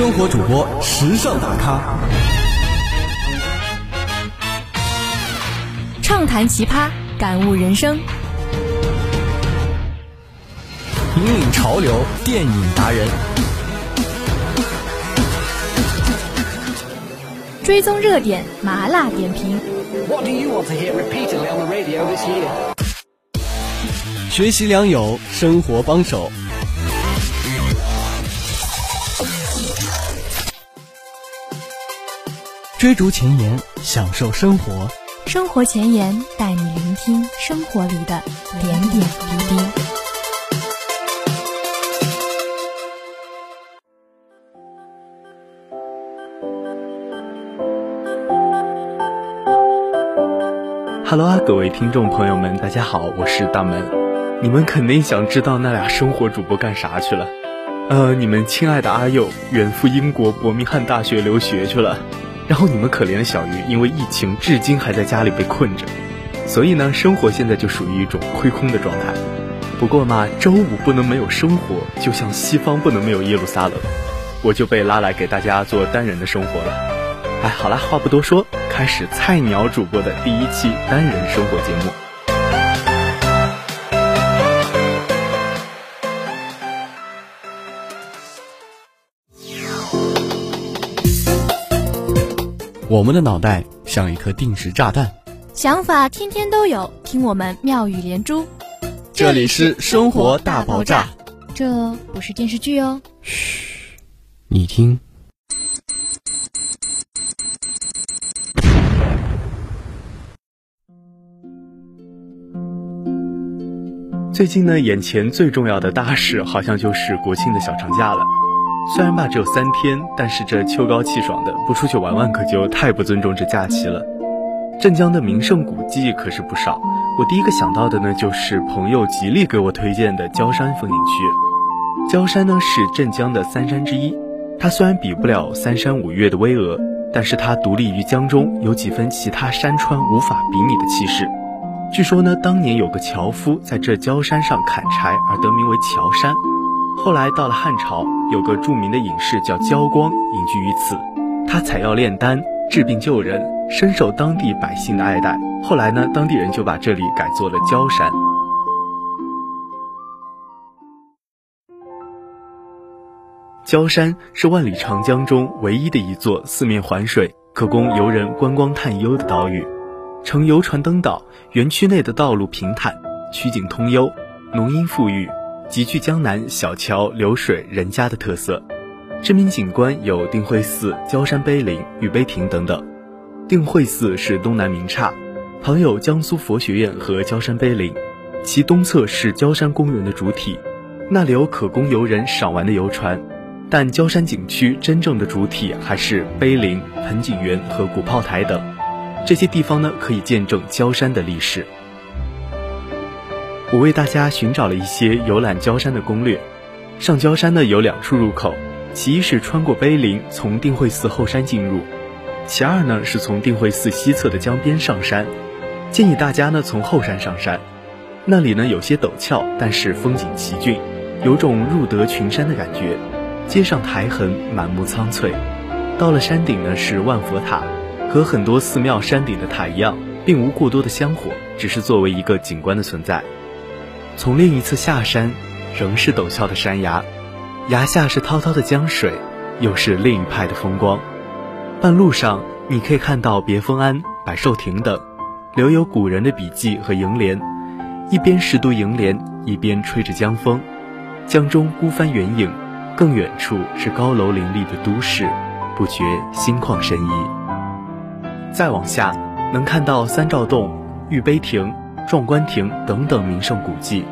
生活主播时尚大咖，畅谈奇葩，感悟人生，引领潮流，电影达人，追踪热点，麻辣点评。学习良友，生活帮手。追逐前沿，享受生活。生活前沿带你聆听生活里的点点滴滴。Hello 啊，各位听众朋友们，大家好，我是大门。你们肯定想知道那俩生活主播干啥去了？呃，你们亲爱的阿佑远赴英国伯明翰大学留学去了。然后你们可怜的小鱼，因为疫情至今还在家里被困着，所以呢，生活现在就属于一种亏空的状态。不过嘛，周五不能没有生活，就像西方不能没有耶路撒冷，我就被拉来给大家做单人的生活了。哎，好啦，话不多说，开始菜鸟主播的第一期单人生活节目。我们的脑袋像一颗定时炸弹，想法天天都有，听我们妙语连珠。这里是生活大爆炸，这不是电视剧哦。嘘，你听。最近呢，眼前最重要的大事好像就是国庆的小长假了。虽然吧只有三天，但是这秋高气爽的，不出去玩玩可就太不尊重这假期了。镇江的名胜古迹可是不少，我第一个想到的呢就是朋友极力给我推荐的焦山风景区。焦山呢是镇江的三山之一，它虽然比不了三山五岳的巍峨，但是它独立于江中，有几分其他山川无法比拟的气势。据说呢，当年有个樵夫在这焦山上砍柴而得名为樵山。后来到了汉朝，有个著名的隐士叫焦光，隐居于此。他采药炼丹，治病救人，深受当地百姓的爱戴。后来呢，当地人就把这里改做了焦山。焦山是万里长江中唯一的一座四面环水、可供游人观光探幽的岛屿。乘游船登岛，园区内的道路平坦，曲径通幽，浓荫馥郁。极具江南小桥流水人家的特色，知名景观有定慧寺、焦山碑林、玉碑亭等等。定慧寺是东南名刹，旁有江苏佛学院和焦山碑林，其东侧是焦山公园的主体，那里有可供游人赏玩的游船。但焦山景区真正的主体还是碑林、盆景园和古炮台等，这些地方呢可以见证焦山的历史。我为大家寻找了一些游览焦山的攻略。上焦山呢有两处入口，其一是穿过碑林，从定慧寺后山进入；其二呢是从定慧寺西侧的江边上山。建议大家呢从后山上山，那里呢有些陡峭，但是风景奇峻，有种入得群山的感觉。街上苔痕满目苍翠。到了山顶呢是万佛塔，和很多寺庙山顶的塔一样，并无过多的香火，只是作为一个景观的存在。从另一侧下山，仍是陡峭的山崖，崖下是滔滔的江水，又是另一派的风光。半路上，你可以看到别峰庵、百寿亭等，留有古人的笔迹和楹联，一边识读楹联，一边吹着江风。江中孤帆远影，更远处是高楼林立的都市，不觉心旷神怡。再往下，能看到三照洞、玉碑亭。壮观亭等等名胜古迹，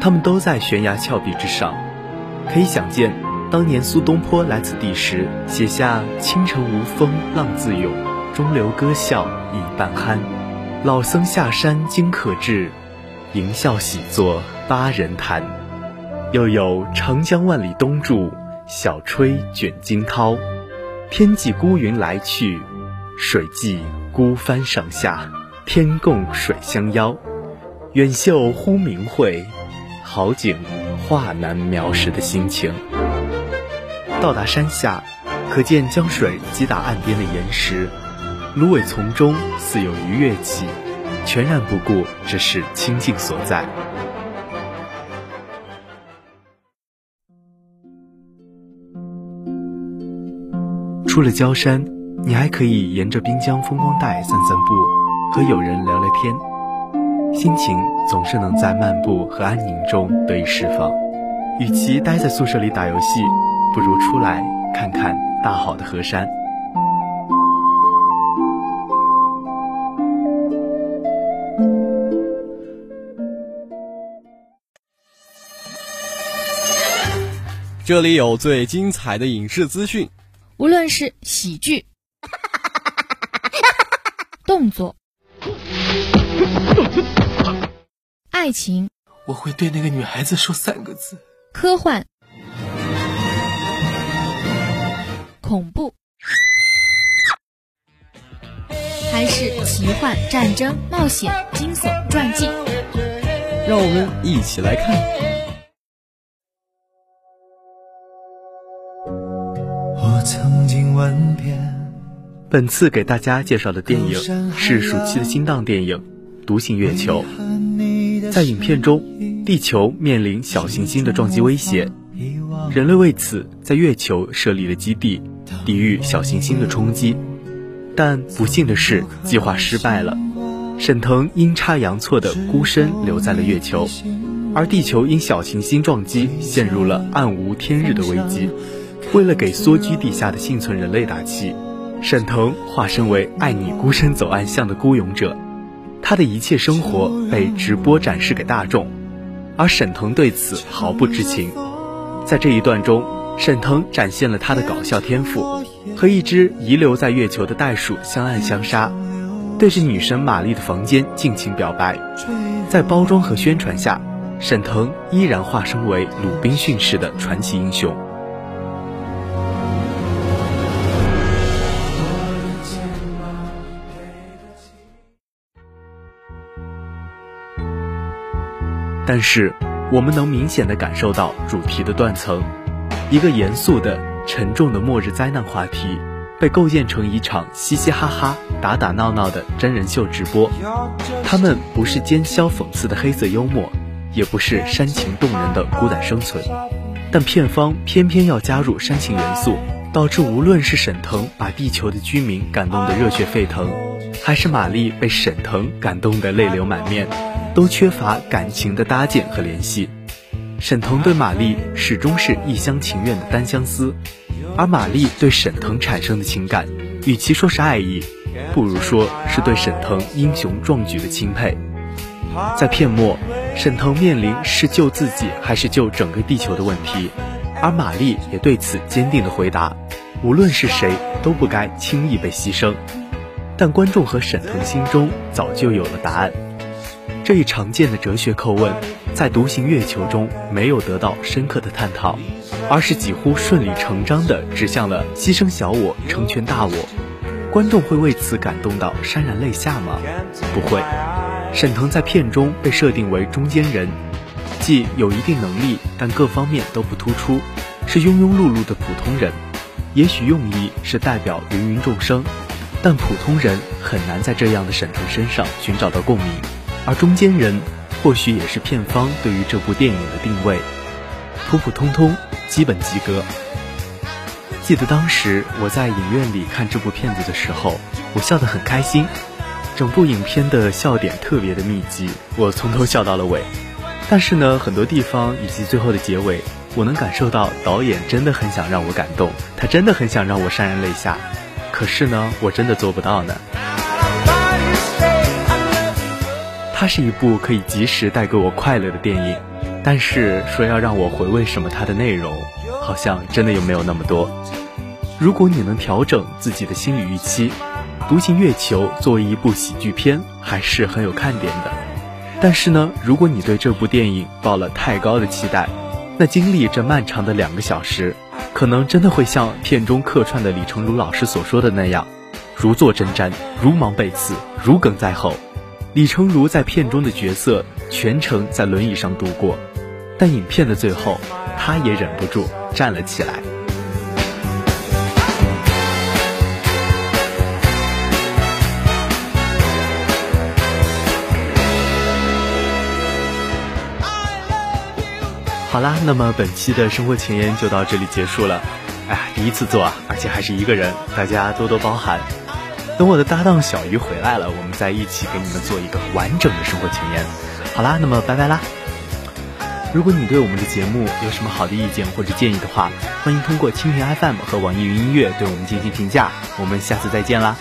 他们都在悬崖峭壁之上。可以想见，当年苏东坡来此地时，写下“清晨无风浪自涌，中流歌笑已半酣。老僧下山今可至，吟啸喜作八人谈。”又有“长江万里东注，小吹卷惊涛。天际孤云来去，水际孤帆上下。天共水相邀。”远秀忽明晦，好景话难描时的心情。到达山下，可见江水击打岸边的岩石，芦苇丛中似有鱼跃起，全然不顾这是清净所在。出了焦山，你还可以沿着滨江风光带散散步，和友人聊聊天，心情总是能在漫步和安宁中得以释放。与其待在宿舍里打游戏，不如出来看看大好的河山。这里有最精彩的影视资讯，无论是喜剧、动作、爱情，我会对那个女孩子说三个字：科幻、恐怖，还是奇幻、战争、冒险、惊悚、传记？让我们一起来看。我曾经问遍。本次给大家介绍的电影是暑期的新档电影《独行月球》。在影片中，地球面临小行星的撞击威胁，人类为此在月球设立了基地，抵御小行星的冲击。但不幸的是，计划失败了，沈腾阴差阳错的孤身留在了月球，而地球因小行星撞击陷入了暗无天日的危机。为了给缩居地下的幸存人类打气，沈腾化身为爱你孤身走暗巷的孤勇者，他的一切生活被直播展示给大众，而沈腾对此毫不知情。在这一段中，沈腾展现了他的搞笑天赋，和一只遗留在月球的袋鼠相爱相杀，对着女神玛丽的房间尽情表白。在包装和宣传下，沈腾依然化身为鲁滨逊式的传奇英雄。但是，我们能明显的感受到主题的断层。一个严肃的、沉重的末日灾难话题，被构建成一场嘻嘻哈哈、打打闹闹的真人秀直播。他们不是奸笑讽刺的黑色幽默，也不是煽情动人的孤胆生存，但片方偏偏要加入煽情元素，导致无论是沈腾把地球的居民感动得热血沸腾，还是玛丽被沈腾感动得泪流满面。都缺乏感情的搭建和联系。沈腾对玛丽始终是一厢情愿的单相思，而玛丽对沈腾产生的情感，与其说是爱意，不如说是对沈腾英雄壮举的钦佩。在片末，沈腾面临是救自己还是救整个地球的问题，而玛丽也对此坚定的回答：无论是谁，都不该轻易被牺牲。但观众和沈腾心中早就有了答案。这一常见的哲学叩问，在《独行月球》中没有得到深刻的探讨，而是几乎顺理成章地指向了牺牲小我成全大我。观众会为此感动到潸然泪下吗？不会。沈腾在片中被设定为中间人，既有一定能力，但各方面都不突出，是庸庸碌碌的普通人。也许用意是代表芸芸众生，但普通人很难在这样的沈腾身上寻找到共鸣。而中间人，或许也是片方对于这部电影的定位，普普通通，基本及格。记得当时我在影院里看这部片子的时候，我笑得很开心，整部影片的笑点特别的密集，我从头笑到了尾。但是呢，很多地方以及最后的结尾，我能感受到导演真的很想让我感动，他真的很想让我潸然泪下，可是呢，我真的做不到呢。它是一部可以及时带给我快乐的电影，但是说要让我回味什么它的内容，好像真的又没有那么多。如果你能调整自己的心理预期，《独行月球》作为一部喜剧片还是很有看点的。但是呢，如果你对这部电影抱了太高的期待，那经历这漫长的两个小时，可能真的会像片中客串的李成儒老师所说的那样，如坐针毡，如芒被刺，如鲠在喉。李成儒在片中的角色全程在轮椅上度过，但影片的最后，他也忍不住站了起来。好啦，那么本期的生活前沿就到这里结束了。哎呀，第一次做啊，而且还是一个人，大家多多包涵。等我的搭档小鱼回来了，我们再一起给你们做一个完整的生活前沿。好啦，那么拜拜啦。如果你对我们的节目有什么好的意见或者建议的话，欢迎通过蜻蜓 FM 和网易云音乐对我们进行评价。我们下次再见啦。